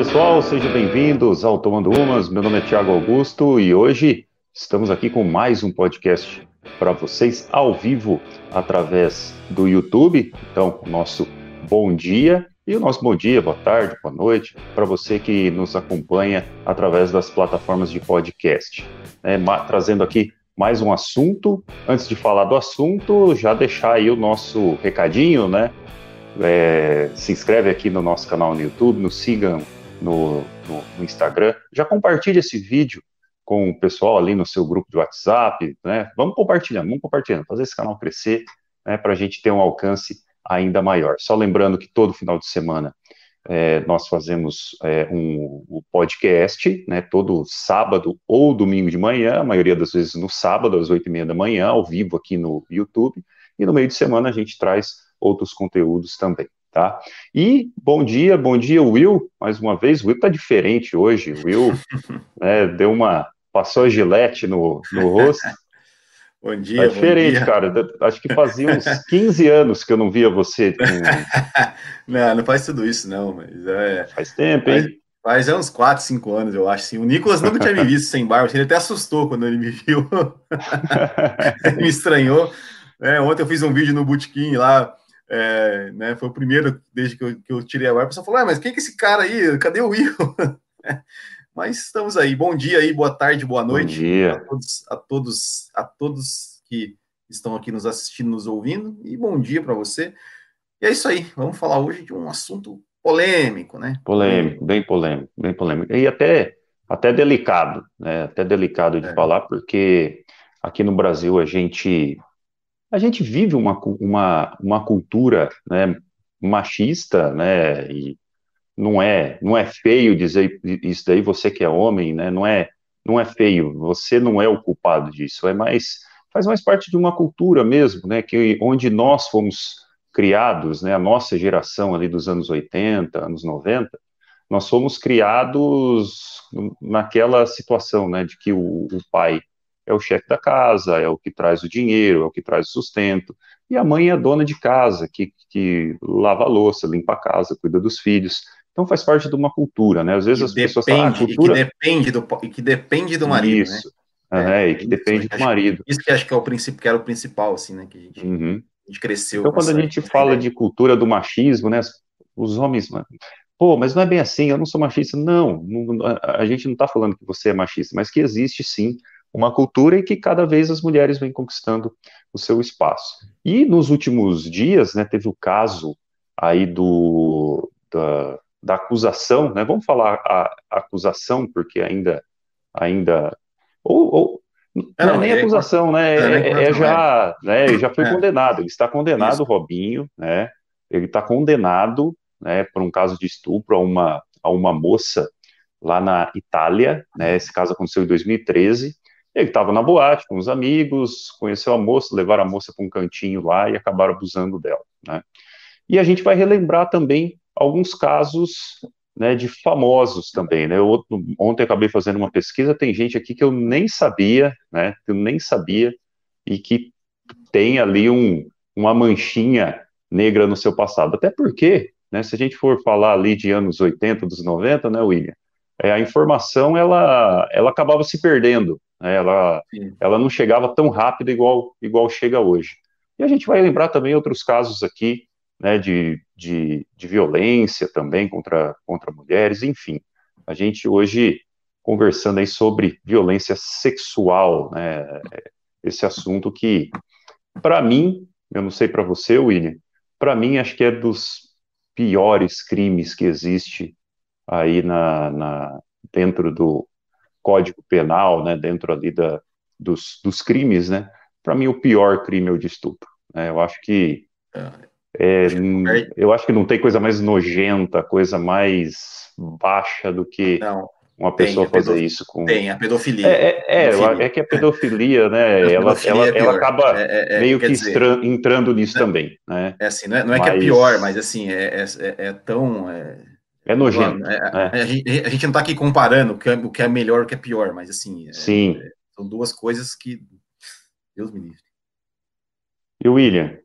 pessoal, sejam bem-vindos ao Tomando Umas. Meu nome é Tiago Augusto e hoje estamos aqui com mais um podcast para vocês ao vivo através do YouTube. Então, nosso bom dia e o nosso bom dia, boa tarde, boa noite para você que nos acompanha através das plataformas de podcast. É, trazendo aqui mais um assunto. Antes de falar do assunto, já deixar aí o nosso recadinho, né? É, se inscreve aqui no nosso canal no YouTube, nos sigam no, no, no, Instagram. Já compartilhe esse vídeo com o pessoal ali no seu grupo de WhatsApp, né? Vamos compartilhando, vamos compartilhando, fazer esse canal crescer, né? Para a gente ter um alcance ainda maior. Só lembrando que todo final de semana é, nós fazemos é, um, um, podcast, né, todo sábado ou domingo de manhã, a maioria das vezes no sábado, às oito e meia da manhã, ao vivo aqui no YouTube, e no meio de semana a gente traz outros conteúdos também, tá? E bom dia, bom dia, Will, mais uma vez, o Will tá diferente hoje, o Will né, deu uma, passou a gilete no, no rosto, Bom dia, é diferente, dia. cara. Acho que fazia uns 15 anos que eu não via você. Com... não, não faz tudo isso, não, mas é... Faz tempo, hein? Faz, faz é uns 4, 5 anos, eu acho. Assim. O Nicolas nunca tinha me visto sem barba, ele até assustou quando ele me viu. ele me estranhou. É, ontem eu fiz um vídeo no Bootkin lá, é, né, foi o primeiro desde que eu, que eu tirei a barba. O pessoal falou: mas quem que é esse cara aí? Cadê o Will? Mas estamos aí. Bom dia aí, boa tarde, boa noite Bom dia. a todos, a todos, a todos que estão aqui nos assistindo, nos ouvindo, e bom dia para você. E é isso aí. Vamos falar hoje de um assunto polêmico, né? Polêmico, bem polêmico, bem polêmico. E até, até delicado, né? Até delicado de é. falar, porque aqui no Brasil a gente a gente vive uma, uma, uma cultura né, machista, né? E não é, não é feio dizer isso daí, você que é homem, né? Não é, não é feio, você não é o culpado disso, é mais faz mais parte de uma cultura mesmo, né? Que onde nós fomos criados, né? A nossa geração ali dos anos 80, anos 90, nós fomos criados naquela situação, né? De que o, o pai é o chefe da casa, é o que traz o dinheiro, é o que traz o sustento, e a mãe é a dona de casa, que, que lava a louça, limpa a casa, cuida dos filhos. Então faz parte de uma cultura, né? Às vezes as depende, pessoas falam, ah, cultura... E que depende do, e que depende do marido, isso. né? É, e que depende do marido. Isso que acho que é o princípio, que era o principal, assim, né? Que a gente, uhum. a gente cresceu. Então, quando a gente fala de cultura do machismo, né? Os homens, pô, mas não é bem assim, eu não sou machista. Não, não a gente não está falando que você é machista, mas que existe sim uma cultura e que cada vez as mulheres vêm conquistando o seu espaço. E nos últimos dias, né, teve o caso aí do, da, da acusação, né? Vamos falar a, a acusação, porque ainda, ainda, ou, ou não, não, é nem é, acusação, né? É, é já, né? Já foi condenado. Ele está condenado, Isso. Robinho, né? Ele está condenado, né? Por um caso de estupro a uma a uma moça lá na Itália, né? Esse caso aconteceu em 2013. Ele estava na boate com os amigos, conheceu a moça, levaram a moça para um cantinho lá e acabaram abusando dela, né? E a gente vai relembrar também alguns casos né, de famosos também, né? Eu, ontem acabei fazendo uma pesquisa, tem gente aqui que eu nem sabia, né? Que eu nem sabia e que tem ali um, uma manchinha negra no seu passado. Até porque, né? Se a gente for falar ali de anos 80, dos 90, né, William? É, a informação ela, ela acabava se perdendo, né, ela, ela não chegava tão rápido igual, igual chega hoje. E a gente vai lembrar também outros casos aqui né, de, de, de violência também contra, contra mulheres, enfim. A gente hoje conversando aí sobre violência sexual, né, esse assunto que, para mim, eu não sei para você, William, para mim acho que é dos piores crimes que existe aí na, na dentro do Código Penal, né, dentro ali da, dos, dos crimes, né, para mim o pior crime é o de estupro. Né, eu acho que é. É, eu acho que não tem coisa mais nojenta, coisa mais baixa do que não, uma pessoa fazer isso com. Tem, a pedofilia. É, é, é, é que a pedofilia, né? ela, ela, é ela acaba é, é, meio que dizer, entrando nisso também. Né? É assim, não é, não mas... que é pior, mas assim, é, é, tão. É, nojento. A gente, a, gente, não está aqui comparando o que, é, o que é melhor e o que é pior, mas assim. Sim. são duas coisas que. Deus me livre. E o William,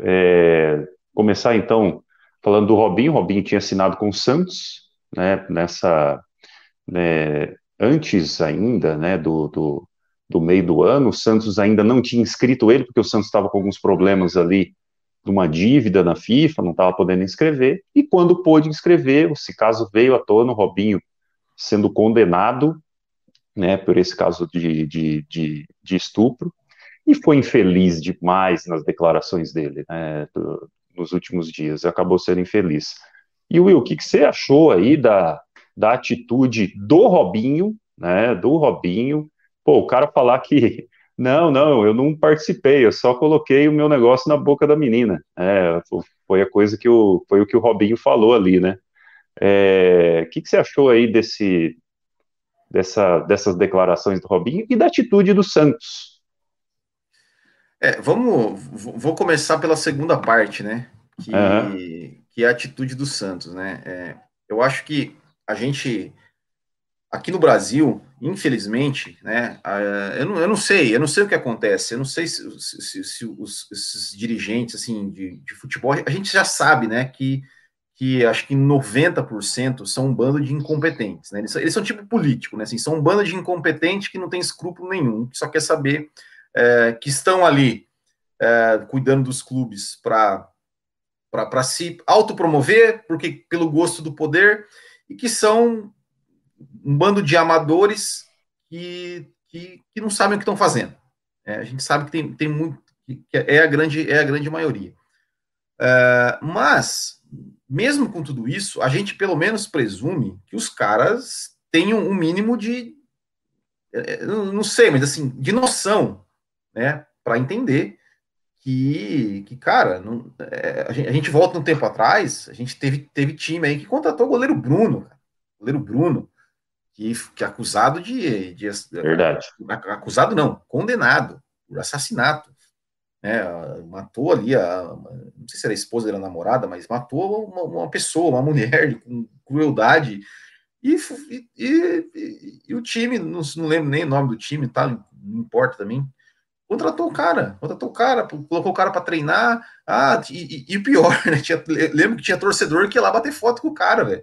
é, começar então falando do Robinho. O Robinho tinha assinado com o Santos, né, nessa, né, antes ainda, né, do, do, do, meio do ano, o Santos ainda não tinha inscrito ele, porque o Santos estava com alguns problemas ali de uma dívida na FIFA, não estava podendo inscrever, e quando pôde inscrever, esse caso veio à tona, o Robinho sendo condenado, né, por esse caso de, de, de, de estupro, e foi infeliz demais nas declarações dele, né, do, nos últimos dias, acabou sendo infeliz. E Will, o que, que você achou aí da, da atitude do Robinho, né, do Robinho, pô, o cara falar que não, não, eu não participei, eu só coloquei o meu negócio na boca da menina. É, foi a coisa que o, foi o que o Robinho falou ali, né? É, o que, que você achou aí desse, dessa, dessas declarações do Robinho e da atitude do Santos? É, vamos, vou começar pela segunda parte, né? Que, uhum. que é a atitude do Santos, né? É, eu acho que a gente aqui no Brasil, infelizmente, né, eu, não, eu não sei, eu não sei o que acontece, eu não sei se, se, se os, esses dirigentes, assim, de, de, futebol, a gente já sabe, né, que, que acho que 90% são um bando de incompetentes, né, eles, eles, são tipo político, né, assim, são um bando de incompetentes que não tem escrúpulo nenhum, que só quer saber é, que estão ali é, cuidando dos clubes para para se autopromover, porque pelo gosto do poder, e que são um bando de amadores que, que, que não sabem o que estão fazendo. É, a gente sabe que tem, tem muito, que é a grande, é a grande maioria. É, mas, mesmo com tudo isso, a gente pelo menos presume que os caras tenham um mínimo de, é, não sei, mas assim, de noção, né, para entender que, que cara, não, é, a, gente, a, gente, volta um tempo atrás, a gente teve, teve time aí que contratou o goleiro Bruno, cara, goleiro Bruno, que, que é acusado de, de verdade, acusado não, condenado por assassinato, né? Matou ali a, não sei se era a esposa era a namorada, mas matou uma, uma, pessoa, uma mulher com crueldade. E, e, e, e o time, não, não, lembro nem o nome do time, tá? Não importa também. Contratou o cara, contratou o cara, colocou o cara para treinar. Ah, e, pior, né? Tinha, lembro que tinha torcedor que ia lá bater foto com o cara, velho.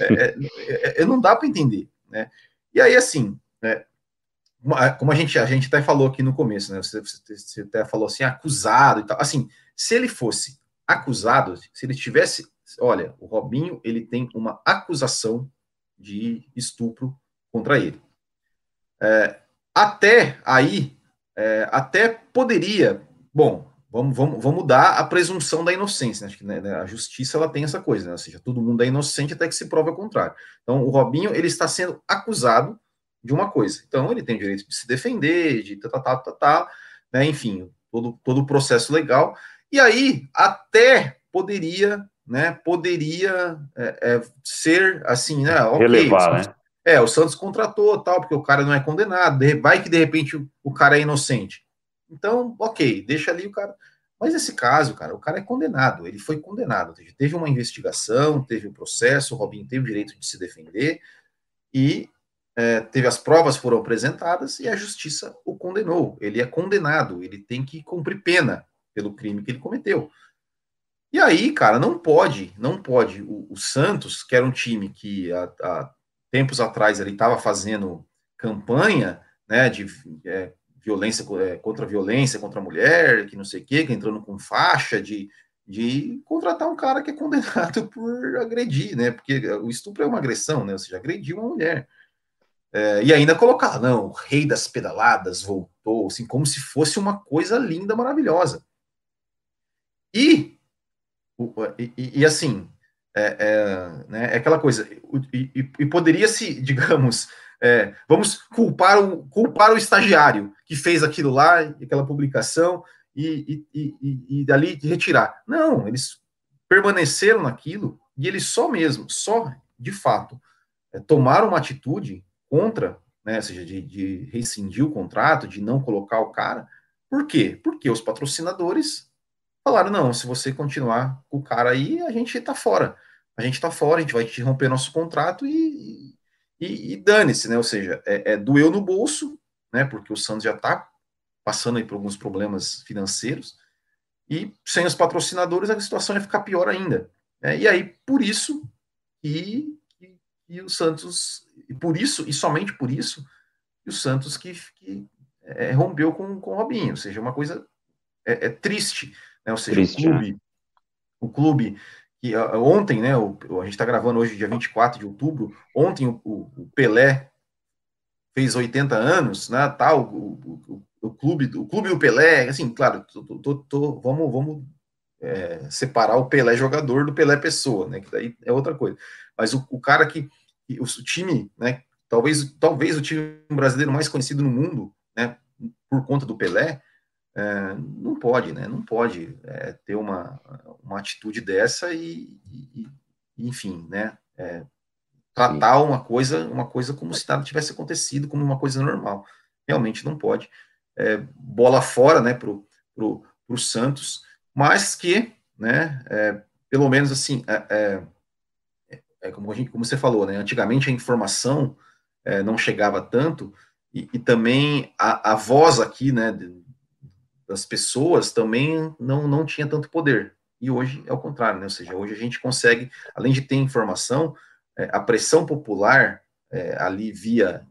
É, é, é, não dá para entender. Né? E aí, assim, né, como a gente, a gente até falou aqui no começo, né, você, você até falou assim, acusado e tal, assim, se ele fosse acusado, se ele tivesse, olha, o Robinho, ele tem uma acusação de estupro contra ele. É, até aí, é, até poderia, bom, vamos, vamos, vamos mudar a presunção da inocência. Né? Acho que né, né, a justiça ela tem essa coisa, né? ou seja, todo mundo é inocente até que se prove o contrário. Então, o Robinho ele está sendo acusado de uma coisa. Então, ele tem o direito de se defender, de tal, tal, tal, tal né? enfim, todo, todo o processo legal. E aí, até poderia, né? Poderia é, é, ser assim, né? Okay, Relevar, né? É, o Santos contratou tal, porque o cara não é condenado. Vai que de repente o cara é inocente. Então, ok, deixa ali o cara. Mas esse caso, cara, o cara é condenado, ele foi condenado. Teve uma investigação, teve um processo, o Robinho teve o direito de se defender e é, teve as provas foram apresentadas e a justiça o condenou. Ele é condenado, ele tem que cumprir pena pelo crime que ele cometeu. E aí, cara, não pode, não pode. O, o Santos, que era um time que há, há tempos atrás ele estava fazendo campanha, né, de é, violência é, contra a violência contra a mulher, que não sei o quê, que entrando com faixa de, de contratar um cara que é condenado por agredir, né? Porque o estupro é uma agressão, né? Ou seja, agredir uma mulher. É, e ainda colocar, não, o rei das pedaladas voltou, assim, como se fosse uma coisa linda, maravilhosa. E, e, e assim, é, é, né, é aquela coisa, e, e poderia se, digamos, é, vamos culpar o, culpar o estagiário que fez aquilo lá, aquela publicação, e, e, e, e dali retirar. Não, eles permaneceram naquilo e eles só mesmo, só de fato, é, tomaram uma atitude contra, né, ou seja, de, de rescindir o contrato, de não colocar o cara. Por quê? Porque os patrocinadores falaram: não, se você continuar com o cara aí, a gente está fora. A gente está fora, a gente vai te romper nosso contrato e, e, e dane-se, né? Ou seja, é, é, doeu no bolso, né? Porque o Santos já está passando aí por alguns problemas financeiros e sem os patrocinadores a situação ia ficar pior ainda. Né? E aí, por isso que, e o Santos, e por isso, e somente por isso, o Santos que, que é, rompeu com, com o Robinho, ou seja, uma coisa é, é triste, né? Ou seja, triste, o clube, né? o clube que ontem, né? O, a gente está gravando hoje, dia 24 de outubro, ontem o, o Pelé fez 80 anos, né? Tal, o, o, o, clube, o clube do Pelé, assim, claro, tô, tô, tô, vamos, vamos é, separar o Pelé jogador do Pelé pessoa, né? Que daí é outra coisa. Mas o, o cara que, que, o time, né? Talvez, talvez o time brasileiro mais conhecido no mundo, né? Por conta do Pelé, é, não pode, né? Não pode é, ter uma, uma atitude dessa e, e enfim, né? É, tratar uma coisa, uma coisa como se nada tivesse acontecido, como uma coisa normal. Realmente não pode. É, bola fora, né? Pro, pro, pro Santos mas que, né, é, pelo menos assim, é, como, gente, como, você falou, né, antigamente a informação não chegava tanto, e, e também a, a, voz aqui, né, das pessoas também não, não tinha tanto poder, e hoje é o contrário, né, ou seja, hoje a gente consegue, além de ter informação, é, a pressão popular é, ali via,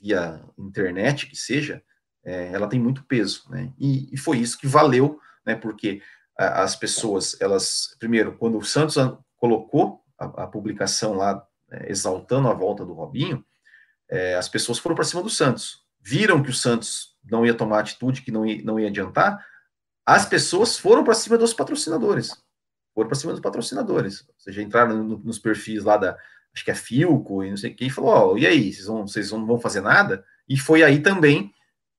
via internet, que seja, ela tem muito peso, né, e, e foi isso que valeu, né, porque as pessoas, elas, primeiro, quando o Santos colocou a, a publicação lá, é, exaltando a volta do Robinho, é, as pessoas foram para cima do Santos. Viram que o Santos não ia tomar atitude, que não ia, não ia adiantar, as pessoas foram para cima dos patrocinadores. Foram para cima dos patrocinadores. Ou seja, entraram no, nos perfis lá da, acho que é Filco e não sei o que, e falou: oh, e aí, vocês, vão, vocês não vão fazer nada? E foi aí também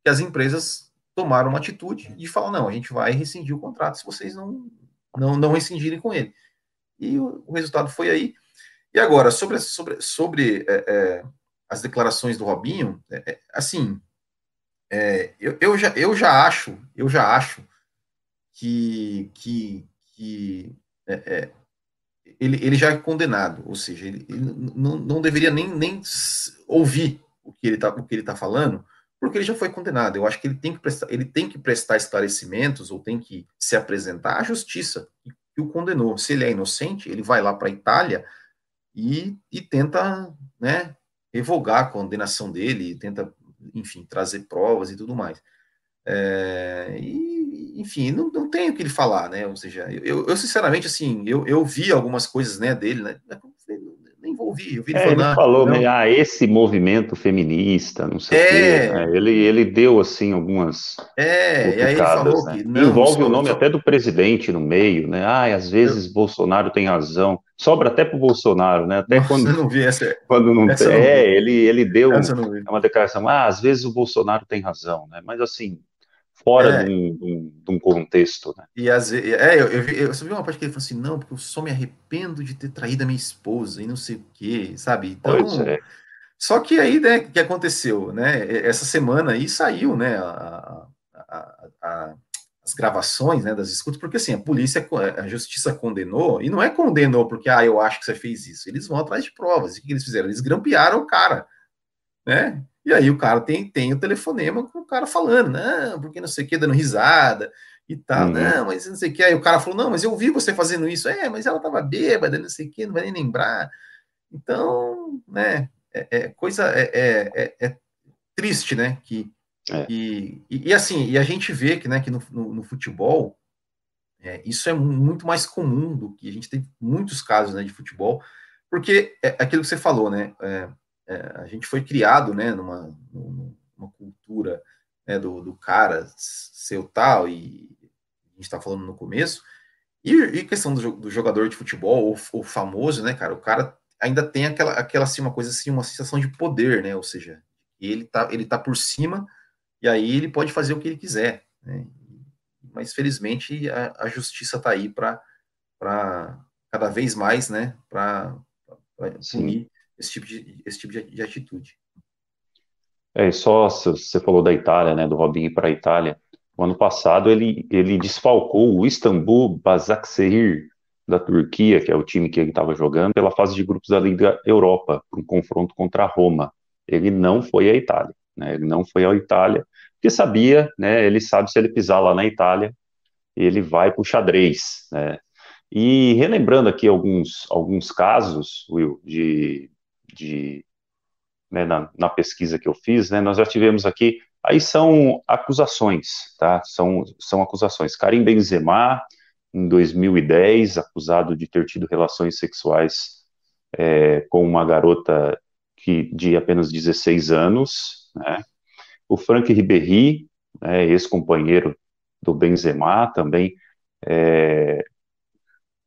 que as empresas tomaram uma atitude de falar, não, a gente vai rescindir o contrato se vocês não, não, não rescindirem com ele. E o, o resultado foi aí. E agora, sobre, sobre, sobre é, é, as declarações do Robinho, é, é assim, é, eu, eu, já, eu já acho, eu já acho que, que, que é, ele, ele já é condenado, ou seja, ele, ele não, não deveria nem, nem ouvir o que ele está tá falando, porque ele já foi condenado. Eu acho que ele tem que prestar, ele tem que prestar esclarecimentos ou tem que se apresentar à justiça que o condenou. Se ele é inocente, ele vai lá para a Itália e, e tenta, né, revogar a condenação dele, tenta, enfim, trazer provas e tudo mais. É, e, enfim, não, não tenho o que ele falar, né? Ou seja, eu, eu sinceramente, assim, eu, eu vi algumas coisas, né, dele, né? Nem vou ouvir. Eu vi é, ele falou, né, ah, esse movimento feminista, não sei é, o quê. Né? Ele, ele deu, assim, algumas. É, e aí ele falou né? que. Não, Envolve só, o nome só... até do presidente no meio, né? Ah, às vezes eu... Bolsonaro tem razão. Sobra até para o Bolsonaro, né? Até Nossa, quando. não vi essa. Quando não tem. É, ele, ele deu uma declaração. Ah, às vezes o Bolsonaro tem razão, né? Mas assim, fora é. de, um, de, um, contexto, né? E às vezes, é, eu, eu, vi, eu só vi uma parte que ele falou assim, não, porque eu só me arrependo de ter traído a minha esposa e não sei o quê, sabe? Então, pois é. Só que aí, né, o que aconteceu, né? Essa semana aí saiu, né, a, a, a, as gravações, né, das escutas, porque assim, a polícia, a justiça condenou, e não é condenou porque, ah, eu acho que você fez isso, eles vão atrás de provas, e o que eles fizeram? Eles grampearam o cara, né? E aí o cara tem, tem o telefonema com o cara falando, não, porque não sei o que, dando risada e tal, uhum. não, mas não sei o que. Aí o cara falou, não, mas eu vi você fazendo isso. É, mas ela tava bêbada, não sei o que, não vai nem lembrar. Então, né, é, é coisa, é, é, é, é, triste, né, que, é. e, e, assim, e a gente vê que, né, que no, no, no futebol, é, isso é muito mais comum do que a gente tem muitos casos, né, de futebol, porque é aquilo que você falou, né, é, a gente foi criado, né, numa, numa cultura né, do, do cara seu tal, e a gente está falando no começo, e, e questão do, do, jogador de futebol, o, famoso, né, cara, o cara ainda tem aquela, aquela assim, uma coisa assim, uma sensação de poder, né, ou seja, ele tá, ele tá por cima, e aí ele pode fazer o que ele quiser, né, mas felizmente a, a justiça está aí para cada vez mais, né, para punir esse tipo de, esse tipo de, de atitude. É, só você falou da Itália, né, do Robinho para a Itália. O ano passado ele, ele desfalcou o Istambul Basaksehir da Turquia, que é o time que ele estava jogando, pela fase de grupos da Liga Europa, um confronto contra a Roma. Ele não foi à Itália, né, ele não foi à Itália, porque sabia, né, ele sabe se ele pisar lá na Itália, ele vai para o xadrez, né. E relembrando aqui alguns, alguns casos, Will, de de né, na, na, pesquisa que eu fiz, né, nós já tivemos aqui, aí são acusações, tá? São, são acusações. Karim Benzema, em 2010, acusado de ter tido relações sexuais é, com uma garota que, de apenas 16 anos, né? O Frank Ribéry, né, ex-companheiro do Benzema, também é,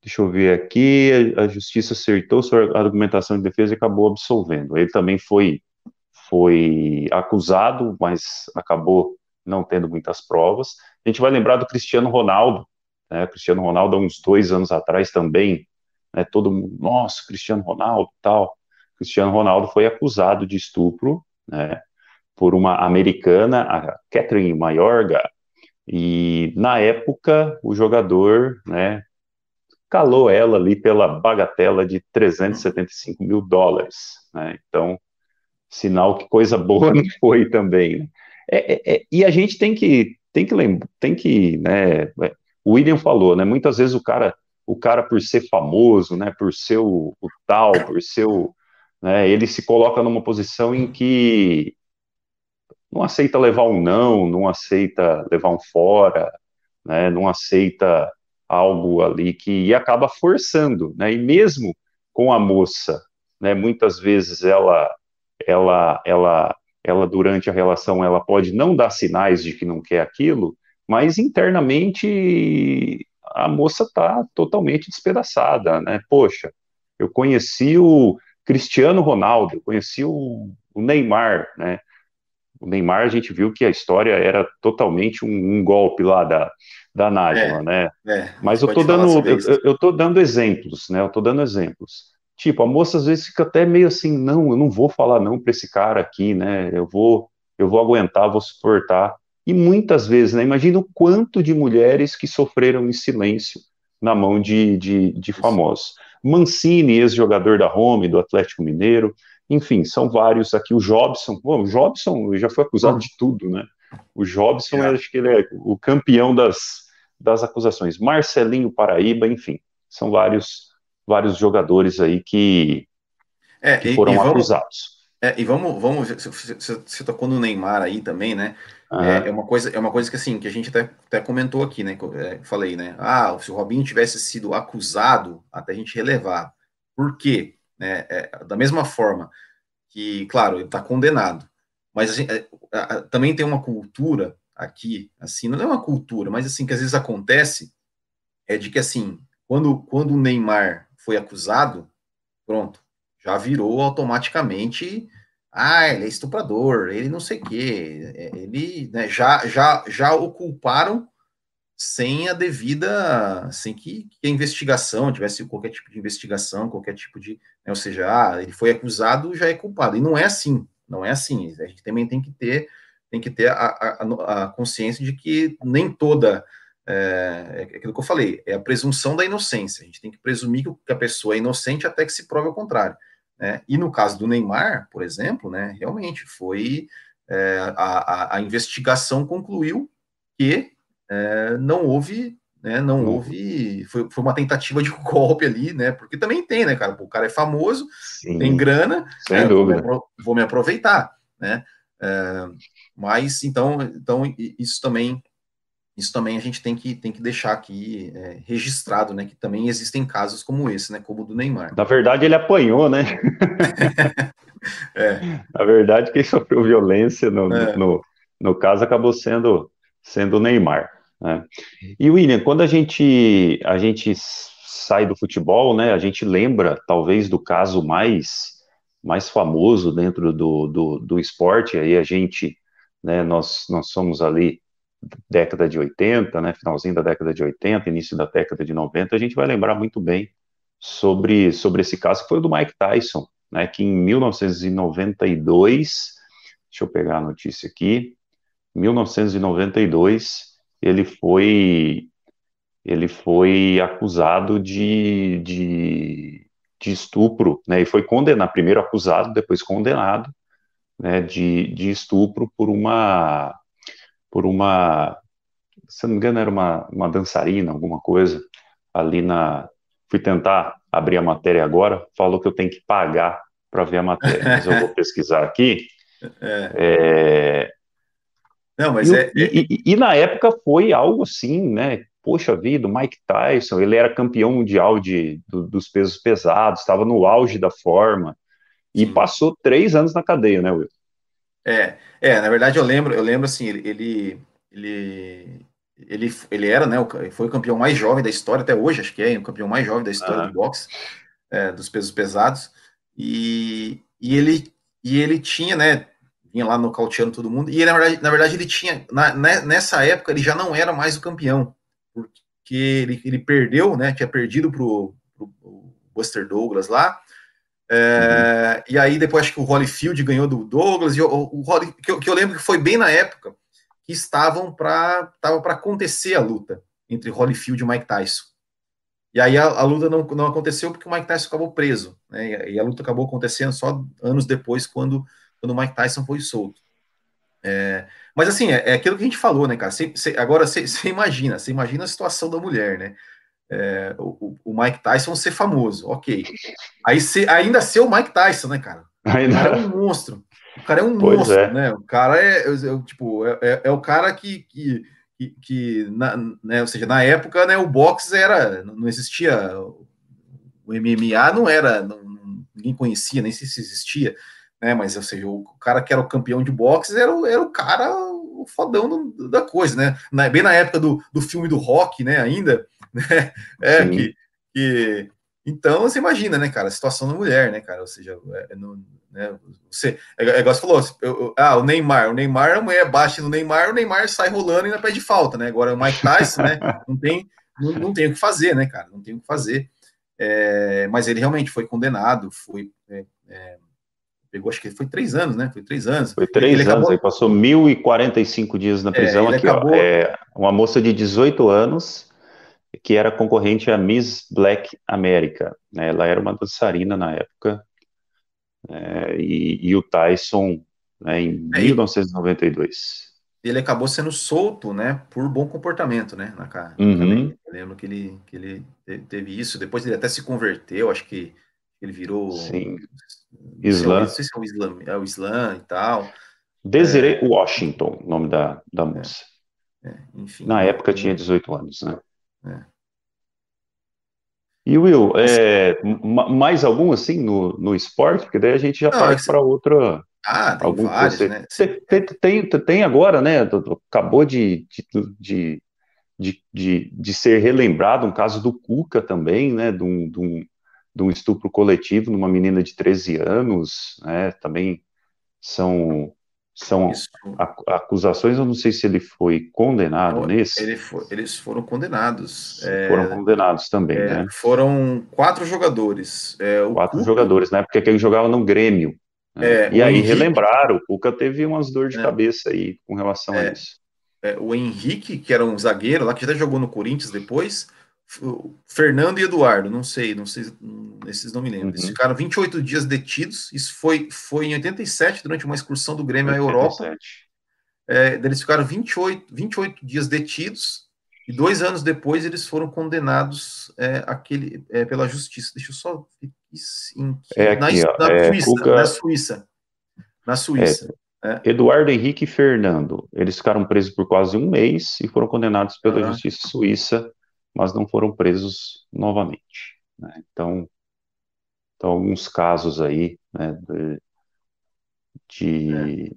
Deixa eu ver aqui, a, justiça acertou sua argumentação de defesa e acabou absolvendo. Ele também foi, foi acusado, mas acabou não tendo muitas provas. A gente vai lembrar do Cristiano Ronaldo, né? Cristiano Ronaldo, há uns dois anos atrás também, né? todo mundo, nossa, Cristiano Ronaldo, tal. Cristiano Ronaldo foi acusado de estupro, né? Por uma americana, a Catherine Mayorga, e na época o jogador, né, calou ela ali pela bagatela de 375 mil dólares. Né? Então, sinal que coisa boa não foi também. Né? É, é, é, e a gente tem que tem que lembrar, tem que, né? O William falou, né? Muitas vezes o cara, o cara por ser famoso, né? Por ser o, o tal, por ser o, né? Ele se coloca numa posição em que não aceita levar um não, não aceita levar um fora, né? Não aceita algo ali que acaba forçando, né? E mesmo com a moça, né? Muitas vezes ela, ela, ela, ela durante a relação ela pode não dar sinais de que não quer aquilo, mas internamente a moça está totalmente despedaçada, né? Poxa, eu conheci o Cristiano Ronaldo, conheci o, o Neymar, né? O Neymar, a gente viu que a história era totalmente um, um golpe lá da, da Nájima, é, né? É, Mas eu tô dando, eu, eu, tô dando exemplos, né? Eu tô dando exemplos. Tipo, a moça às vezes fica até meio assim, não, eu não vou falar não para esse cara aqui, né? Eu vou, eu vou aguentar, vou suportar. E muitas vezes, né? Imagina o quanto de mulheres que sofreram em silêncio na mão de, de, de famosos. Mancini, ex-jogador da Rome, do Atlético Mineiro, enfim, são vários aqui. O Jobson, bom, o Jobson já foi acusado de tudo, né? O Jobson, é. acho que ele é o campeão das, das acusações. Marcelinho Paraíba, enfim, são vários, vários jogadores aí que, é, que foram e, e vamos, acusados. É, e vamos, vamos você tocou no Neymar aí também, né? Uhum. É, é, uma coisa, é uma coisa que assim, que a gente até, até comentou aqui, né? É, falei, né? Ah, se o Robinho tivesse sido acusado, até a gente relevar. Por quê? É, é, da mesma forma que, claro, ele está condenado, mas a gente, a, a, também tem uma cultura aqui, assim, não é uma cultura, mas assim, que às vezes acontece, é de que assim, quando, quando o Neymar foi acusado, pronto, já virou automaticamente, ah, ele é estuprador, ele não sei o quê, é, ele, né, já, já, já o culparam sem a devida, sem que, que, a investigação tivesse qualquer tipo de investigação, qualquer tipo de, né, ou seja, ah, ele foi acusado, já é culpado, e não é assim, não é assim, a gente também tem que ter tem que ter a, a, a consciência de que nem toda é, é, aquilo que eu falei, é a presunção da inocência. A gente tem que presumir que a pessoa é inocente até que se prove o contrário. Né? E no caso do Neymar, por exemplo, né, realmente foi é, a, a, investigação concluiu que é, não houve, né, não houve, foi, foi uma tentativa de golpe ali, né? Porque também tem, né, cara? O cara é famoso, Sim, tem grana, sem né, dúvida. Vou me, vou me aproveitar, né? É, mas então, então isso também isso também a gente tem que, tem que deixar aqui é, registrado, né? Que também existem casos como esse, né? Como o do Neymar. Na verdade, ele apanhou, né? é. Na verdade, quem sofreu violência no, é. no, no caso acabou sendo, sendo o Neymar. Né? E William, quando a gente, a gente sai do futebol, né? A gente lembra, talvez, do caso mais, mais famoso dentro do, do, do esporte, aí a gente né, nós, nós somos ali década de 80, né, finalzinho da década de 80, início da década de 90, a gente vai lembrar muito bem sobre, sobre esse caso, que foi o do Mike Tyson, né, que em 1992, deixa eu pegar a notícia aqui, 1992, ele foi ele foi acusado de, de, de estupro, né, e foi condenado, primeiro acusado, depois condenado, né, de, de estupro por uma, por uma, se não me engano, era uma, uma dançarina, alguma coisa, ali na. Fui tentar abrir a matéria agora, falou que eu tenho que pagar para ver a matéria, mas eu vou pesquisar aqui. É. É... Não, mas e, é, e, é e, e, na época foi algo assim, né? Poxa vida, o Mike Tyson, ele era campeão mundial de, do, dos pesos pesados, estava no auge da forma e passou três anos na cadeia, né, Will? É, é, na verdade eu lembro, eu lembro assim, ele, ele, ele, ele, ele era, né, foi o campeão mais jovem da história até hoje, acho que é o campeão mais jovem da história ah. do boxe, é, dos pesos pesados, e, e ele e ele tinha, né, vinha lá nocauteando todo mundo, e ele, na, verdade, na verdade ele tinha, na, né, nessa época ele já não era mais o campeão, porque ele, ele perdeu, né, tinha perdido pro, pro, Buster Douglas lá, é, uhum. E aí depois acho que o Holyfield ganhou do Douglas, e o, o, o que, eu, que, eu, lembro que foi bem na época que estavam para tava para acontecer a luta entre Holyfield e Mike Tyson. E aí a, a, luta não, não aconteceu porque o Mike Tyson acabou preso, né? E a luta acabou acontecendo só anos depois, quando, quando o Mike Tyson foi solto. É, mas assim, é, é, aquilo que a gente falou, né, cara? Cê, cê, agora você imagina, você imagina a situação da mulher, né? é, o, o, Mike Tyson ser famoso, ok. Aí se, ainda ser o Mike Tyson, né, cara? O cara é um monstro. O cara é um pois monstro, é. né? O cara é, tipo, é, é, é, o cara que, que, que, que na, né, ou seja, na época, né, o boxe era, não existia, o MMA não era, não, ninguém conhecia, nem sei se existia, né? Mas, ou seja, o cara que era o campeão de boxe era, era o cara, o fodão do, da coisa, né? Na, bem na época do, do filme do rock, né, ainda, né? É, que, que, Então, você imagina, né, cara, a situação da mulher, né, cara? Ou seja, é, é no, né, você, é, é igual você falou, eu, eu, ah, o Neymar, o Neymar, a mulher baixa no Neymar, o Neymar sai rolando e ainda pede falta, né? Agora o Mike Tyson, né, não tem, não, não tem o que fazer, né, cara? Não tem o que fazer. É, mas ele realmente foi condenado, foi. É, é, pegou, acho que foi três anos, né? Foi três anos. Foi três ele anos, acabou... ele passou 1.045 dias na prisão. aqui, acabou... ó, é, uma moça de 18 anos que era concorrente à Miss Black America. Né? Ela era uma dançarina na época, é, e, e, o Tyson, né, em é, 1992. Ele acabou sendo solto, né, por bom comportamento, né, na cara. Uhum. Lembro que ele, que ele teve isso, depois ele até se converteu, acho que ele virou... Sim, Islã. Não sei se é o Islã, é o Islã e tal. Desiree é... Washington, nome da, da moça. É, é, enfim. Na época tinha 18 anos, né? É. E Will, é, mais algum assim no, no esporte? Porque daí a gente já Não, parte é para outra. Ah, tem algum vários, você... né? Tem, tem, tem, agora, né? Acabou de, de, de, de, de ser relembrado um caso do Cuca também, né? De um, de um, de um estupro coletivo numa menina de 13 anos, né? Também são são acusações, eu não sei se ele foi condenado não, nesse. Ele eles foram condenados. Foram é, condenados também, é, né? Foram quatro jogadores. É, quatro Cuca, jogadores, né? Porque ele jogava no Grêmio. Né? É, e aí Henrique, relembraram, o Cuca teve umas dores de é. cabeça aí com relação a isso. o Henrique, que era um zagueiro lá, que já jogou no Corinthians depois, Fernando e Eduardo, não sei, não sei, esses não me lembro. Eles uhum. ficaram 28 dias detidos. Isso foi, foi em 87, durante uma excursão do Grêmio 87. à Europa. É, eles ficaram 28, 28 dias detidos e dois anos depois eles foram condenados é, aquele, é, pela justiça. Deixa eu só. É aqui, na, na, é, Suíça, Cuca... na Suíça. Na Suíça. É. Eduardo Henrique e Fernando, eles ficaram presos por quase um mês e foram condenados pela uhum. justiça suíça mas não foram presos novamente. Né? Então, então, alguns casos aí né, de, de,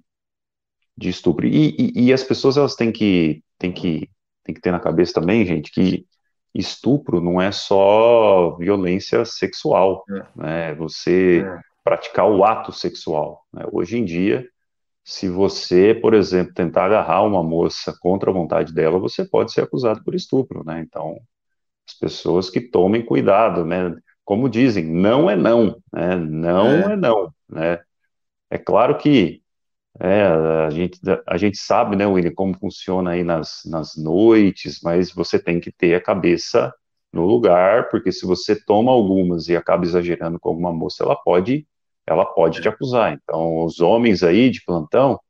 de estupro. E, e, e, as pessoas elas têm que, têm, que, têm que ter na cabeça também, gente, que estupro não é só violência sexual, é. né? Você é. praticar o ato sexual. Né? Hoje em dia, se você, por exemplo, tentar agarrar uma moça contra a vontade dela, você pode ser acusado por estupro, né? Então, as pessoas que tomem cuidado, né? Como dizem, não é não, né? Não é, é não, né? É claro que é, a, gente, a gente sabe, né, William, como funciona aí nas, nas noites, mas você tem que ter a cabeça no lugar, porque se você toma algumas e acaba exagerando com alguma moça, ela pode, ela pode te acusar. Então, os homens aí de plantão,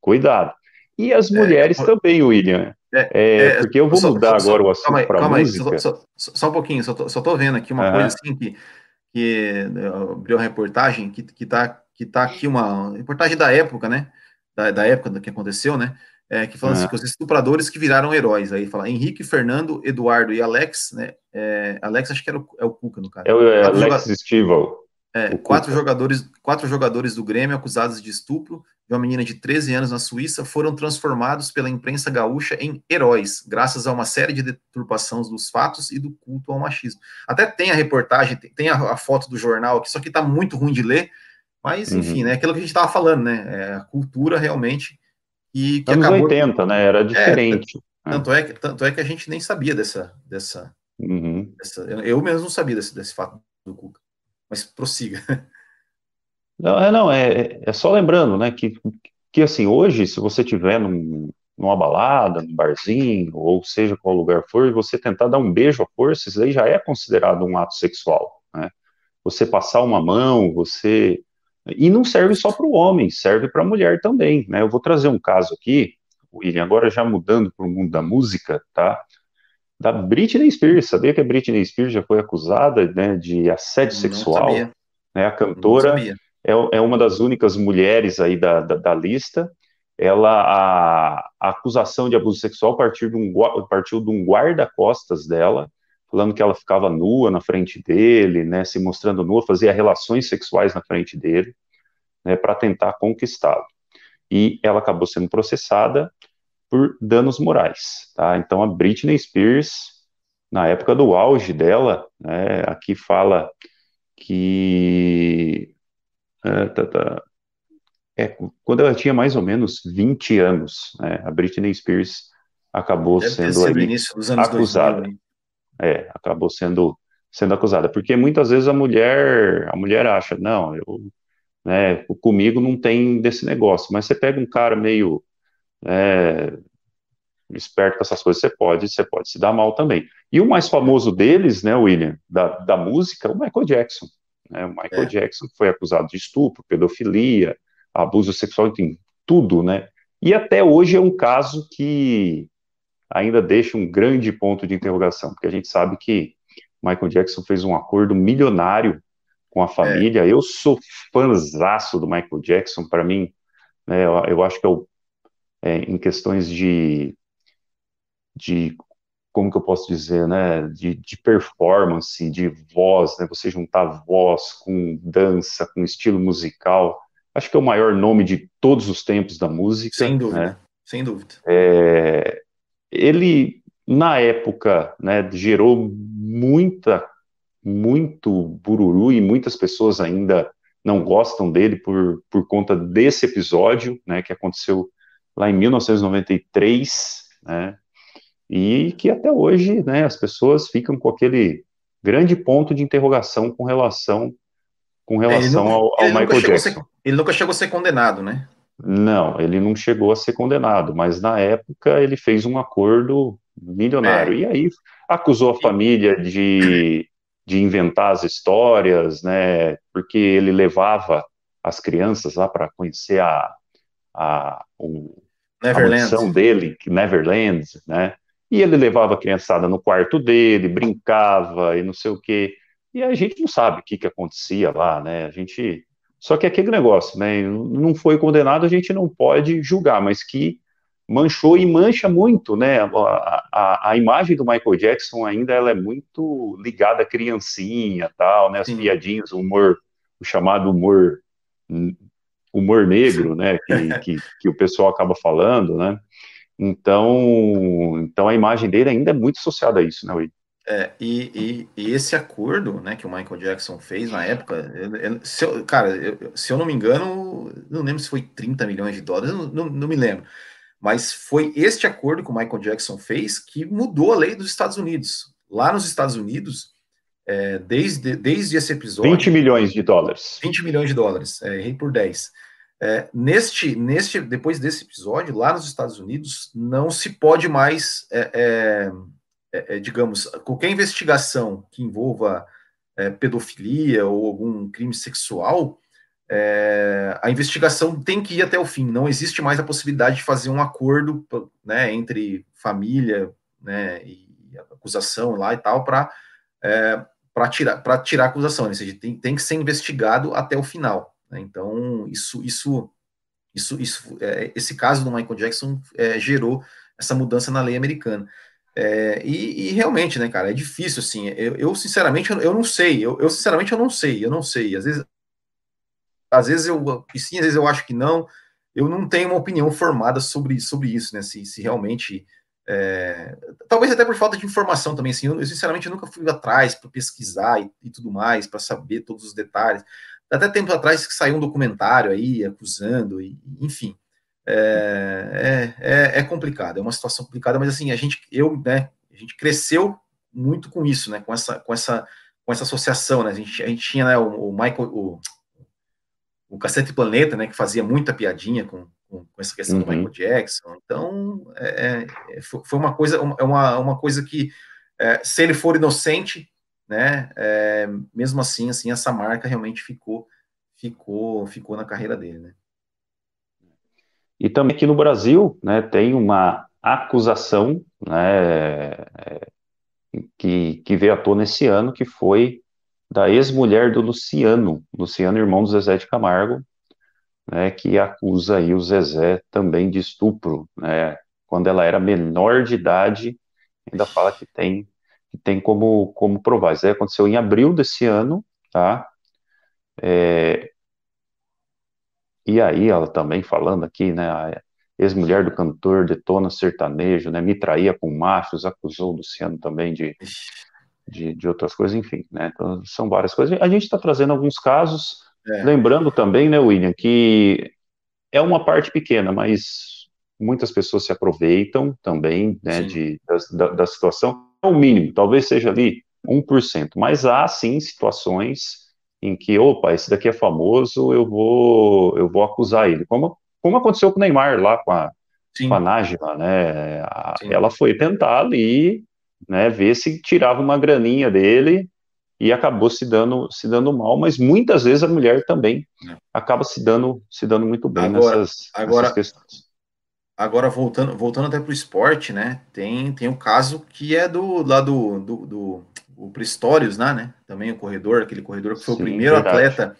cuidado. E as é, mulheres é, também, William. É, é, é, porque eu vou sudar mudar só, agora o assunto para música. Aí, só, só, só, um pouquinho, só tô, só tô vendo aqui uma coisa assim que que abriu a reportagem, que, que, tá, que tá aqui uma reportagem da época, né? Da, da época que aconteceu, né? É, que fala assim, que os estupradores que viraram heróis. Aí fala Henrique, Fernando, Eduardo e Alex, né? É, Alex, acho que era o, é o Cuca, no caso. É o Alex Stival. É, quatro, jogadores, quatro jogadores do Grêmio acusados de estupro de uma menina de 13 anos na Suíça foram transformados pela imprensa gaúcha em heróis, graças a uma série de deturpações dos fatos e do culto ao machismo. Até tem a reportagem, tem a, a foto do jornal aqui, só que está muito ruim de ler, mas uhum. enfim, né, aquilo que a gente estava falando, né, é a cultura realmente e que Anos acabou... 80, né, era é, diferente. É, tanto, é, tanto é que a gente nem sabia dessa, dessa, uhum. dessa eu mesmo não sabia desse, desse fato do Cuca mas prossiga. Não, é, não, é, é só lembrando, né, que, que assim, hoje, se você tiver num, numa balada, num barzinho, ou seja qual lugar for, você tentar dar um beijo à força, isso aí já é considerado um ato sexual, né? Você passar uma mão, você... E não serve só para o homem, serve para a mulher também, né? Eu vou trazer um caso aqui, William, agora já mudando para o mundo da música, tá? Da Britney Spears. Sabia que a Britney Spears já foi acusada né, de assédio sexual? Sabia. Né, a cantora é, é, uma das únicas mulheres aí da, da, da lista. Ela a, a, acusação de abuso sexual partiu de um, partiu de um guarda-costas dela, falando que ela ficava nua na frente dele, né, se mostrando nua, fazia relações sexuais na frente dele, né, para tentar conquistá-lo. E ela acabou sendo processada por danos morais, tá? Então a Britney Spears, na época do auge dela, né, aqui fala que é, tá, tá, é, quando ela tinha mais ou menos 20 anos, né, a Britney Spears acabou Deve sendo aí, acusada. 2000, é, acabou sendo sendo acusada, porque muitas vezes a mulher a mulher acha, não, eu, né, comigo não tem desse negócio, mas você pega um cara meio é, esperto com essas coisas, você pode, você pode se dar mal também. E o mais famoso deles, né, William, da, da música, é o Michael Jackson. Né, o Michael é. Jackson foi acusado de estupro, pedofilia, abuso sexual, enfim, tudo, né? E até hoje é um caso que ainda deixa um grande ponto de interrogação, porque a gente sabe que Michael Jackson fez um acordo milionário com a família. É. Eu sou fãzaço do Michael Jackson, para mim, né, eu, eu, acho que é o é, em questões de, de, como que eu posso dizer, né, de, de performance, de voz, né, você juntar voz com dança, com estilo musical, acho que é o maior nome de todos os tempos da música. Sem dúvida, né? sem dúvida. É, ele, na época, né, gerou muita, muito bururu e muitas pessoas ainda não gostam dele por, por conta desse episódio, né, que aconteceu lá em 1993, né, e que até hoje, né, as pessoas ficam com aquele grande ponto de interrogação com relação com relação ao, ao Michael Jackson. Ser, ele nunca chegou a ser condenado, né? Não, ele não chegou a ser condenado, mas na época ele fez um acordo milionário. É. E aí acusou a família de, de inventar as histórias, né? Porque ele levava as crianças lá para conhecer a, a, o, Neverland. a mansão dele, Neverland, né? E ele levava a criançada no quarto dele, brincava e não sei o quê. E a gente não sabe o que, que acontecia lá, né? A gente. Só que aquele negócio, né? Não foi condenado, a gente não pode julgar, mas que manchou e mancha muito, né? A, a, a imagem do Michael Jackson ainda ela é muito ligada à criancinha, tal, né? As Sim. piadinhas, o humor, o chamado humor humor negro, né, que, que, que, o pessoal acaba falando, né, então, então a imagem dele ainda é muito associada a isso, né, Will? É, e, e, e, esse acordo, né, que o Michael Jackson fez na época, ele, ele, se eu, cara, eu, se eu não me engano, não lembro se foi 30 milhões de dólares, não, não, não, me lembro, mas foi este acordo que o Michael Jackson fez que mudou a lei dos Estados Unidos. Lá nos Estados Unidos, é, desde, desde esse episódio... 20 milhões de dólares. 20 milhões de dólares, é, errei por 10. É, neste, neste, depois desse episódio, lá nos Estados Unidos, não se pode mais, é, é, é, é digamos, qualquer investigação que envolva é, pedofilia ou algum crime sexual, a investigação tem que ir até o fim. Não existe mais a possibilidade de fazer um acordo né, entre família né, e acusação lá e tal para para tirar, tirar a acusação, né? ou seja, tem, tem que ser investigado até o final. Né? Então, isso, isso, isso, isso é, esse caso do Michael Jackson é, gerou essa mudança na lei americana. É, e, e, realmente, né, cara, é difícil, assim, eu, eu sinceramente, eu, eu, não sei, eu, eu, sinceramente, eu não sei, eu não sei, às vezes, às vezes eu, sim, às vezes eu acho que não, eu não tenho uma opinião formada sobre, sobre isso, né, se, se realmente é, talvez até por falta de informação também, assim, eu, sinceramente nunca fui atrás para pesquisar e, e, tudo mais, para saber todos os detalhes. Até tempo atrás que saiu um documentário aí acusando, e, enfim. É, é, é, é, complicado, é uma situação complicada, mas assim, a gente, eu, né, a gente cresceu muito com isso, né, com essa, com essa, com essa associação, né, a gente, a gente tinha, né, o, o Michael, o, o Cacete Planeta, né, que fazia muita piadinha com, com, com essa questão uhum. do Michael Jackson. Então, é, é foi uma coisa, é uma, uma coisa que, se ele for inocente, né, é, mesmo assim, assim, essa marca realmente ficou, ficou, ficou na carreira dele, né. E também aqui no Brasil, né, tem uma acusação, né, que, que veio à tona esse ano, que foi da ex-mulher do Luciano, Luciano, irmão do Zezé de Camargo, né, que acusa aí o Zezé também de estupro, né, quando ela era menor de idade, ainda fala que tem, tem como, como provar. Isso aí aconteceu em abril desse ano, tá? É, e aí ela também falando aqui, né, a ex-mulher do cantor detona sertanejo, né, me traía com machos, acusou o Luciano também de, de, de outras coisas, enfim, né, então são várias coisas. A gente está trazendo alguns casos, é. Lembrando também, né, William, que é uma parte pequena, mas muitas pessoas se aproveitam também né, de, da, da situação. O mínimo, talvez seja ali 1%, mas há sim situações em que, opa, esse daqui é famoso, eu vou, eu vou acusar ele. Como, como aconteceu com o Neymar lá com a, com a Nájima, né? A, ela foi tentar ali, né, ver se tirava uma graninha dele, e acabou se dando, se dando mal, mas muitas vezes a mulher também é. acaba se dando, se dando muito bem agora, nessas, agora, nessas questões. Agora, voltando, voltando até para o esporte, né? Tem, tem o caso que é do lá do, do, do o Pristórios, né, né? Também o corredor, aquele corredor que foi Sim, o primeiro verdade. atleta,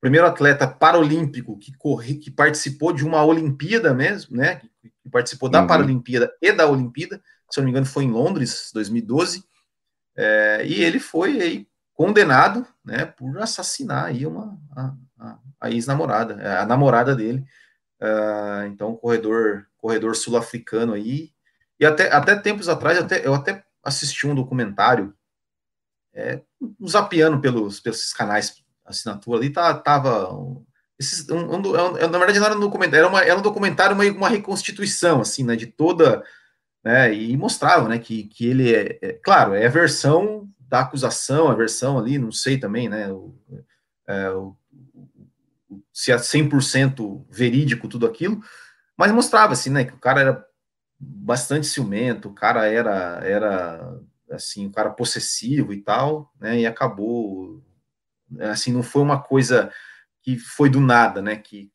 primeiro atleta paralímpico que corre, que participou de uma Olimpíada mesmo, né? Que participou da uhum. Paralimpíada e da Olimpíada, se eu não me engano, foi em Londres, 2012. É, e ele foi aí condenado, né, por assassinar aí uma a, a, a ex-namorada, a namorada dele. Uh, então, corredor corredor sul-africano aí. E até, até tempos atrás, até, eu até assisti um documentário, é, zapeando pelos, pelos canais assinatura ali, tá, tava. Esses, um, um, um, na verdade, não era um documentário, era, uma, era um documentário, uma, uma reconstituição, assim, né, de toda. Né, e mostrava, né, que, que ele é, é claro, é a versão da acusação, a versão ali, não sei também, né, o, é, o, se é 100% verídico tudo aquilo, mas mostrava assim, né, que o cara era bastante ciumento, o cara era era assim, um cara possessivo e tal, né, e acabou assim, não foi uma coisa que foi do nada, né, que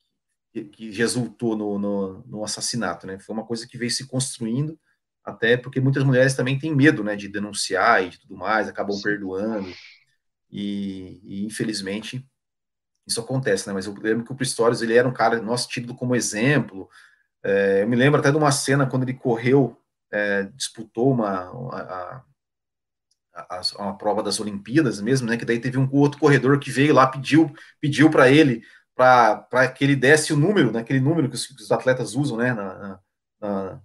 que resultou no, no, no assassinato, né, foi uma coisa que veio se construindo até porque muitas mulheres também têm medo, né, de denunciar e de tudo mais, acabam Sim. perdoando, e, e, infelizmente isso acontece, né, mas eu lembro que o Pistorius, ele era um cara, nosso tido como exemplo, é, eu me lembro até de uma cena quando ele correu, é, disputou uma, uma, a, uma prova das Olimpíadas mesmo, né, que daí teve um outro corredor que veio lá, pediu, pediu para ele, para que ele desse o número, né, número que os, que os atletas usam, né, na, na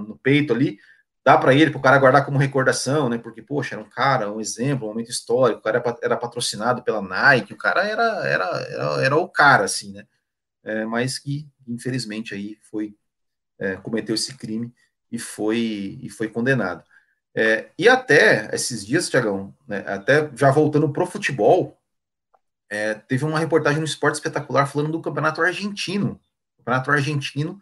no peito ali, dá para ele, para o cara guardar como recordação, né? Porque, poxa, era um cara, um exemplo, um momento histórico, o cara era patrocinado pela Nike, o cara era, era, era, era o cara, assim, né? É, mas que, infelizmente, aí foi, é, cometeu esse crime e foi, e foi condenado. É, e até esses dias, Tiagão, né, até já voltando pro futebol, é, teve uma reportagem no Esporte Espetacular falando do campeonato argentino. Campeonato argentino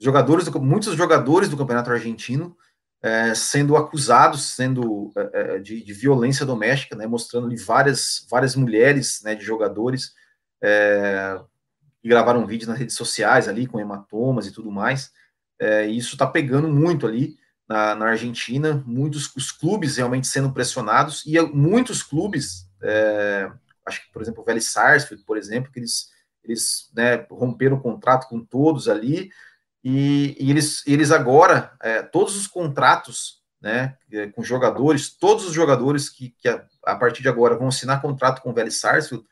jogadores, muitos jogadores do campeonato argentino é, sendo acusados, sendo é, é, de, de, violência doméstica, né, mostrando ali várias, várias mulheres, né, de jogadores é, que gravaram vídeos nas redes sociais ali com hematomas e tudo mais. É, isso está pegando muito ali na, na, Argentina, muitos os clubes realmente sendo pressionados, e muitos clubes, é, acho que, por exemplo, o Vélez Sarsfield, por exemplo, que eles, eles né, romperam o contrato com todos ali, e, e eles, eles agora, é, todos os contratos né, é, com jogadores, todos os jogadores que, que a, a, partir de agora vão assinar contrato com o Vélez Sarsfield,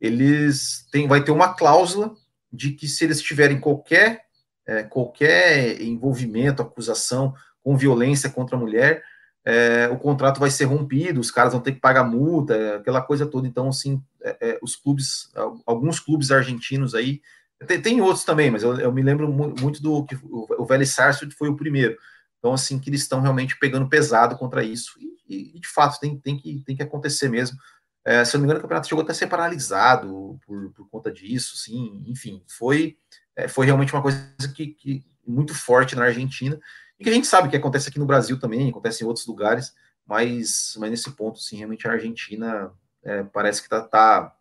eles têm, vai ter uma cláusula de que se eles tiverem qualquer, é, qualquer envolvimento, acusação com violência contra a mulher, é, o contrato vai ser rompido, os caras vão ter que pagar multa, aquela coisa toda. Então, assim, é, é, os clubes, alguns clubes argentinos aí, tem, tem outros também, mas eu, eu, me lembro muito do que o, o Vélez Sarsfield foi o primeiro. Então, assim, que eles estão realmente pegando pesado contra isso. E, e, de fato, tem, tem, que, tem que acontecer mesmo. É, se eu não me engano, o campeonato chegou até a ser paralisado por, por conta disso, sim. Enfim, foi, é, foi realmente uma coisa que, que, muito forte na Argentina. E que a gente sabe que acontece aqui no Brasil também, acontece em outros lugares, mas, mas nesse ponto, sim, realmente a Argentina é, parece que está tá,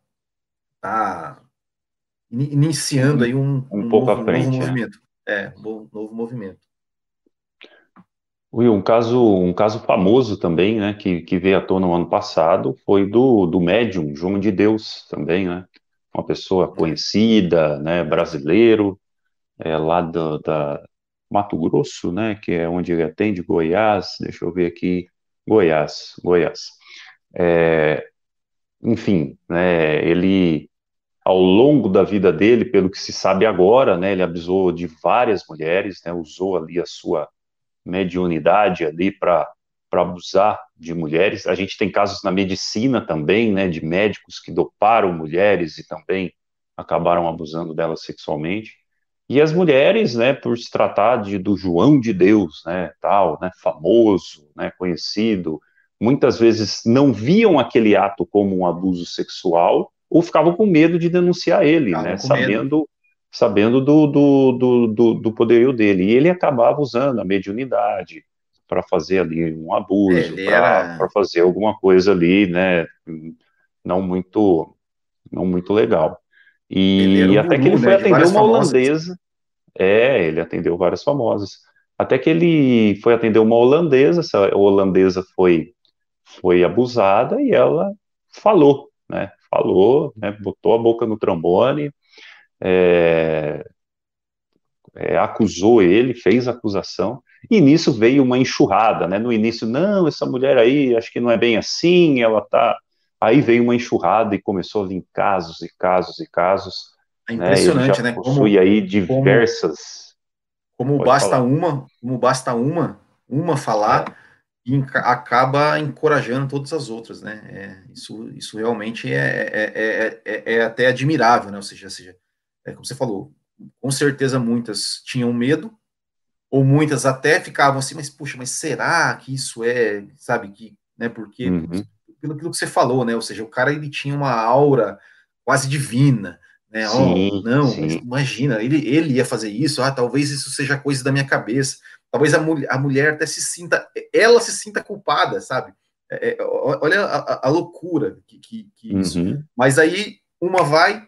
tá iniciando aí um, um, um pouco novo, à frente, novo é. movimento. É, um novo movimento. Will, um caso, um caso famoso também, né, que, que veio à tona no ano passado, foi do, do médium João de Deus também, né, uma pessoa conhecida, né, brasileiro, é, lá do, da Mato Grosso, né, que é onde ele atende, Goiás, deixa eu ver aqui, Goiás, Goiás. É, enfim, né, ele, ao longo da vida dele, pelo que se sabe agora, né, ele abusou de várias mulheres, né, usou ali a sua mediunidade ali para abusar de mulheres. A gente tem casos na medicina também, né, de médicos que doparam mulheres e também acabaram abusando delas sexualmente. E as mulheres, né, por se tratar de, do João de Deus, né, tal, né, famoso, né, conhecido, muitas vezes não viam aquele ato como um abuso sexual ou ficavam com medo de denunciar ele, né, sabendo medo sabendo do, do, do, do, do poderio dele. E ele acabava usando a mediunidade para fazer ali um abuso, para era... fazer alguma coisa ali, né, não muito, não muito legal. E até que ele foi né, atender uma holandesa. É, ele atendeu várias famosas. Até que ele foi atender uma holandesa, essa holandesa foi, foi abusada e ela falou, né? Falou, né? Botou a boca no trombone, é, é, acusou ele, fez acusação, e nisso veio uma enxurrada, né? No início, não, essa mulher aí, acho que não é bem assim, ela tá. Aí veio uma enxurrada e começou a vir casos e casos e casos. É né? impressionante, né? né? Possui como, aí diversas. Como, como basta falar. uma, como basta uma, uma falar. É e acaba encorajando todas as outras, né? É, isso, isso realmente é, é, é, é, até admirável, né? Ou seja, seja é, como você falou, com certeza muitas tinham medo, ou muitas até ficavam assim, mas puxa, mas será que isso é, sabe, que, né, porque, uhum. pelo, pelo que você falou, né, ou seja, o cara, ele tinha uma aura quase divina, né, sim, oh, não, imagina, ele, ele ia fazer isso, ah, talvez isso seja coisa da minha cabeça, talvez a, mulher, a mulher até se sinta, ela se sinta culpada, sabe, é, é, olha a, a, loucura que, que, que uhum. isso, mas aí uma vai,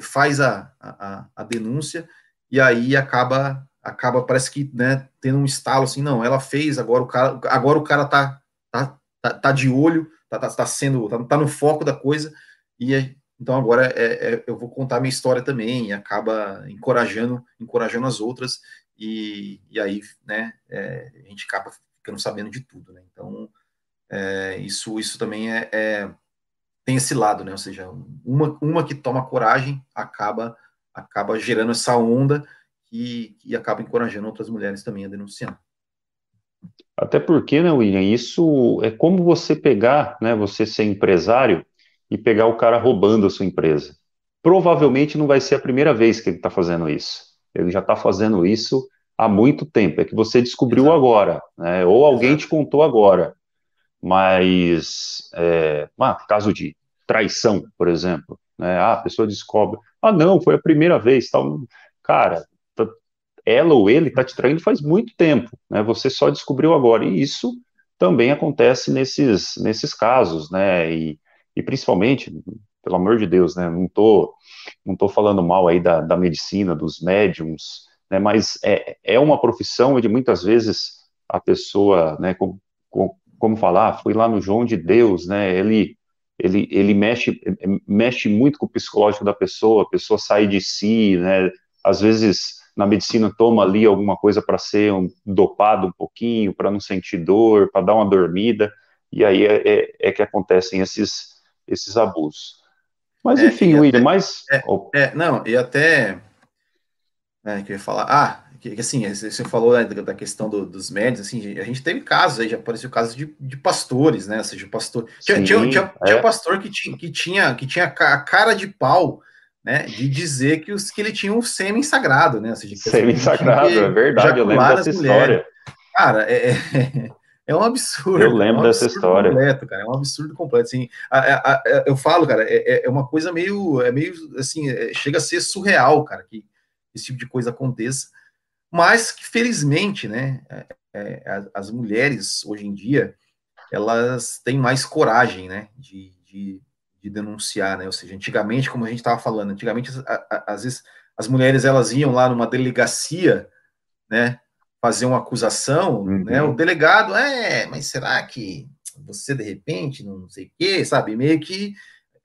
faz a, a, a, denúncia e aí acaba acaba parece que né, tendo um estalo assim não ela fez agora o cara agora o cara tá tá, tá, tá de olho tá, tá, tá sendo tá, tá, no foco da coisa e é, então agora é, é, eu vou contar minha história também e acaba encorajando encorajando as outras e, e aí né é, a gente acaba ficando sabendo de tudo né? Então é, isso isso também é tem esse lado, né? Ou seja, uma, uma que toma coragem acaba acaba gerando essa onda e, e acaba encorajando outras mulheres também a denunciar. Até porque, né, William, isso é como você pegar, né, você ser empresário e pegar o cara roubando a sua empresa. Provavelmente não vai ser a primeira vez que ele está fazendo isso. Ele já está fazendo isso há muito tempo. É que você descobriu Exato. agora, né, ou alguém Exato. te contou agora mas é, ah, caso de traição, por exemplo, né? Ah, a pessoa descobre, ah, não, foi a primeira vez, tal. Cara, ela ou ele está te traindo faz muito tempo, né? Você só descobriu agora e isso também acontece nesses nesses casos, né? E, e principalmente, pelo amor de Deus, né? Não tô não tô falando mal aí da, da medicina, dos médiums, né? Mas é, é uma profissão onde muitas vezes a pessoa, né, como, como falar, fui lá no João de Deus, né, ele, ele, ele mexe, mexe muito com o psicológico da pessoa, a pessoa sai de si, né, às vezes na medicina toma ali alguma coisa para ser um, dopado um pouquinho, para não sentir dor, para dar uma dormida, e aí é, é, é, que acontecem esses, esses abusos. Mas é, enfim, William, até, mas... É, é, não, e até... É, que eu ia falar... Ah, que, assim, você falou né, da questão do, dos médios, assim, a gente teve casos aí, já apareceu casos de, de pastores, né? Ou seja, pastor. Tinha, Sim, tinha, tinha, é. tinha, pastor que tinha, que tinha, que tinha a cara de pau, né? De dizer que, os, que ele tinha um sêmen sagrado, né? Ou seja, sêmen sagrado, é verdade, eu lembro dessa história. Cara, é, é, é, um absurdo. Eu lembro é um dessa história. Completo, cara, é um absurdo completo. Assim, a, a, a, eu falo, cara, é, é, uma coisa meio, é meio assim, chega a ser surreal, cara, que esse tipo de coisa aconteça mas que felizmente, né, é, é as mulheres hoje em dia elas têm mais coragem, né, de, de, de denunciar, né, ou seja, antigamente, como a gente estava falando, antigamente às vezes as mulheres elas iam lá numa delegacia, né, fazer uma acusação, uhum. né, o delegado, é, mas será que você de repente não sei o quê, sabe, meio que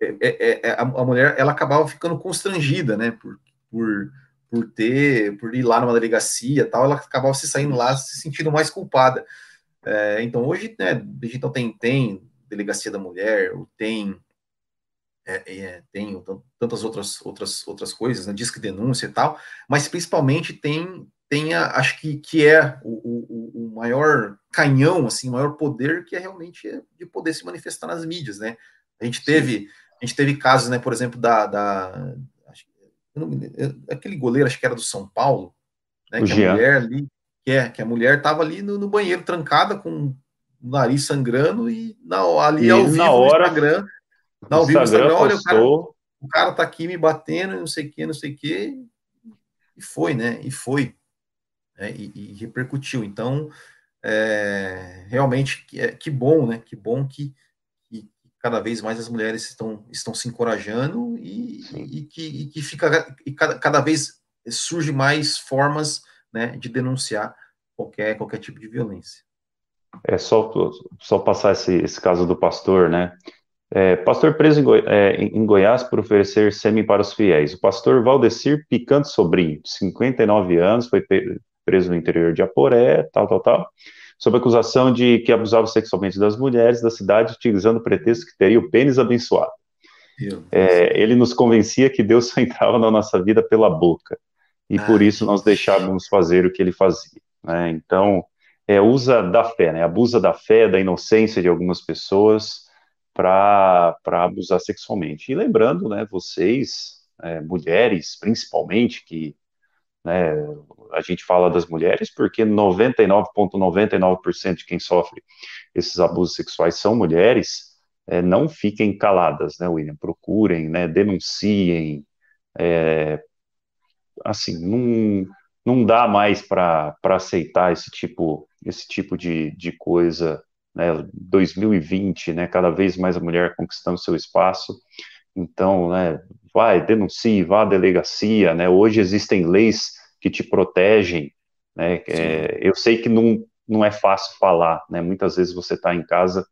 é, é, é a, a mulher ela acabava ficando constrangida, né, por, por por ter, por ir lá numa delegacia tal, ela acabava se saindo lá se sentindo mais culpada. É, então hoje, né, então tem, tem delegacia da mulher, tem é, é, tem tantas outras outras outras coisas, né, disque denúncia e tal, mas principalmente tem tem a, acho que, que é o, o, o, maior canhão, assim, o maior poder que é realmente de poder se manifestar nas mídias, né? A gente teve Sim. a gente teve casos, né, por exemplo, da, da aquele goleiro, acho que era do São Paulo, né, que a mulher ali, que, é, que a mulher estava ali no, no, banheiro trancada com o nariz sangrando e na, ali e ao vivo na hora, no Instagram, na, ao vivo Instagram, Instagram olha, o cara, o cara tá aqui me batendo, não sei o que, não sei o que, e foi, né, e foi, né, e, e repercutiu, então, é, realmente, que, é, que bom, né, que bom que cada vez mais as mulheres estão, estão se encorajando e, e que, e que fica e cada, cada vez surge mais formas né, de denunciar qualquer, qualquer tipo de violência. É só, só passar esse, esse caso do pastor, né? É, pastor preso em, Goi é, em, Goiás por oferecer sêmen para os fiéis. O pastor Valdecir Picante Sobrinho, de 59 anos, foi preso no interior de Aporé, tal, tal, tal sob acusação de que abusava sexualmente das mulheres da cidade, utilizando o pretexto que teria o pênis abençoado. É, ele nos convencia que Deus só entrava na nossa vida pela boca, e ah, por isso nós deixávamos fazer o que ele fazia. Né? Então, é, usa da fé, né? abusa da fé, da inocência de algumas pessoas para abusar sexualmente. E lembrando, né, vocês, é, mulheres principalmente, que né, a gente fala das mulheres porque 99,99% ,99 de quem sofre esses abusos sexuais são mulheres, é, não fiquem caladas, né, William? Procurem, né, denunciem. É, assim, não, não dá mais para aceitar esse tipo, esse tipo de, de coisa. Né, 2020, né, cada vez mais a mulher conquistando seu espaço. Então, né, vai, denuncie, vá à delegacia, né, hoje existem leis que te protegem, né? É, eu sei que não, não é fácil falar, né? Muitas vezes você está em casa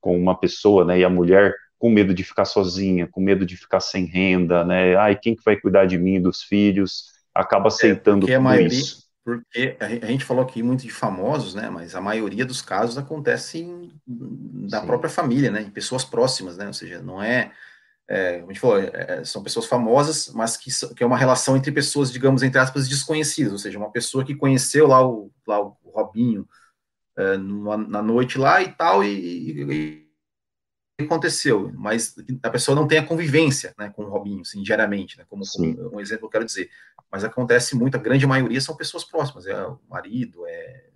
com uma pessoa, né? E a mulher com medo de ficar sozinha, com medo de ficar sem renda, né? Ai, quem que vai cuidar de mim, dos filhos? Acaba é, aceitando é, tudo maioria, isso. Porque a gente falou aqui muito de famosos, né? Mas a maioria dos casos acontece da Sim. própria família, né? Em pessoas próximas, né? Ou seja, não é é, como a gente falou, é, é, são pessoas famosas, mas que, que, é uma relação entre pessoas, digamos, entre aspas, desconhecidas, ou seja, uma pessoa que conheceu lá o, lá o Robinho é, numa, na noite lá e tal, e, e, e, aconteceu, mas a pessoa não tem a convivência né, com o Robinho, assim, diariamente, né, como, como, um exemplo eu quero dizer, mas acontece muito, a grande maioria são pessoas próximas, é o marido, é,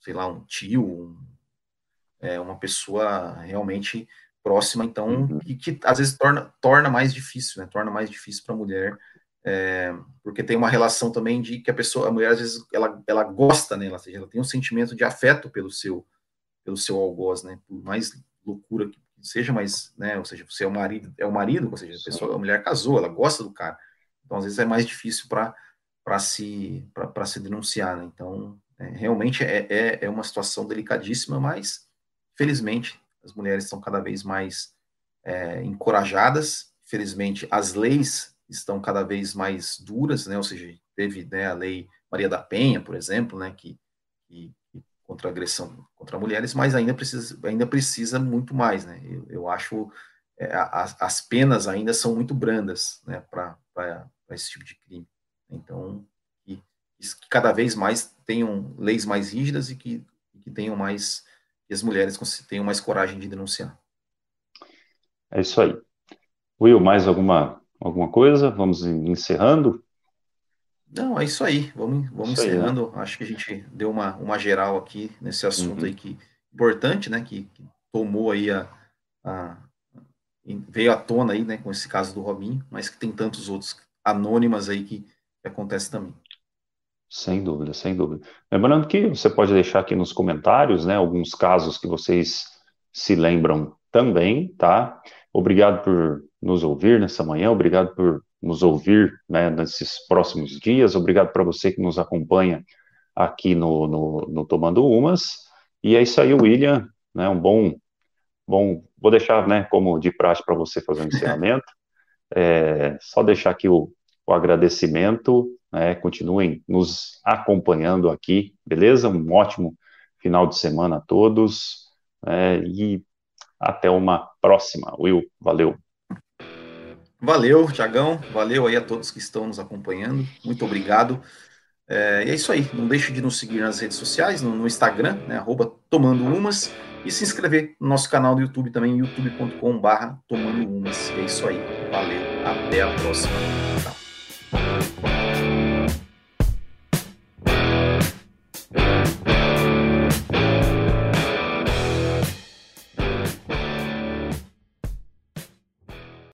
sei lá, um tio, um, é uma pessoa realmente próxima, então, uhum. e que às vezes torna, torna mais difícil, né? Torna mais difícil para a mulher, é, porque tem uma relação também de que a pessoa, a mulher às vezes ela, ela gosta, né? Ela, seja, ela tem um sentimento de afeto pelo seu pelo seu algoz, né? Por mais loucura que seja, mas, né? Ou seja, você é o marido, é o marido, ou seja, a pessoa, a mulher casou, ela gosta do cara, então às vezes é mais difícil para para se para se denunciar, né? Então É, realmente é, é, é, uma situação delicadíssima, mas felizmente as mulheres estão cada vez mais é, encorajadas. Felizmente as leis estão cada vez mais duras, né? Ou seja, teve né, a lei Maria da Penha, por exemplo, né? Que, que contra agressão contra mulheres, mas ainda precisa, ainda precisa muito mais, né? Eu, eu acho é, as, as, penas ainda são muito brandas, né? Para esse tipo de crime. Então, que, que, cada vez mais tenham leis mais rígidas e que, que tenham mais que as mulheres tenham mais coragem de denunciar. É isso aí. Will, mais alguma alguma coisa? Vamos encerrando? Não, é isso aí. Vamos, vamos isso encerrando. Aí, né? Acho que a gente deu uma, uma geral aqui nesse assunto uhum. aí que importante, né? Que, que tomou aí a, a, veio à tona aí, né? Com esse caso do Robinho, mas que tem tantos outros anônimas aí que, que acontece também. Sem dúvida, sem dúvida. Lembrando que você pode deixar aqui nos comentários, né? Alguns casos que vocês se lembram também, tá? Obrigado por nos ouvir nessa manhã, obrigado por nos ouvir né, nesses próximos dias, obrigado para você que nos acompanha aqui no, no, no, Tomando Umas. E é isso aí, William, né, um bom, bom, vou deixar né, como de praxe para você fazer um encerramento, é, só deixar aqui o, o agradecimento, né, continuem nos acompanhando aqui, beleza? Um ótimo final de semana a todos, né, e até uma próxima. Will, valeu. Valeu, Tiagão. Valeu aí a todos que estão nos acompanhando. Muito obrigado. É, e é isso aí. Não deixe de nos seguir nas redes sociais, no, no Instagram, né, arroba Tomando Umas, e se inscrever no nosso canal do YouTube também, youtube.com/barra Tomando Umas. É isso aí. Valeu. Até a próxima. Tchau. Thank you.